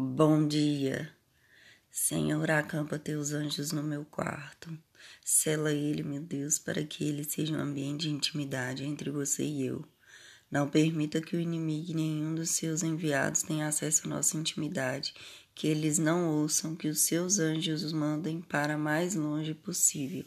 Bom dia. Senhor, acampa teus anjos no meu quarto. Sela ele, meu Deus, para que ele seja um ambiente de intimidade entre você e eu. Não permita que o inimigo e nenhum dos seus enviados tenha acesso à nossa intimidade, que eles não ouçam que os seus anjos os mandem para mais longe possível.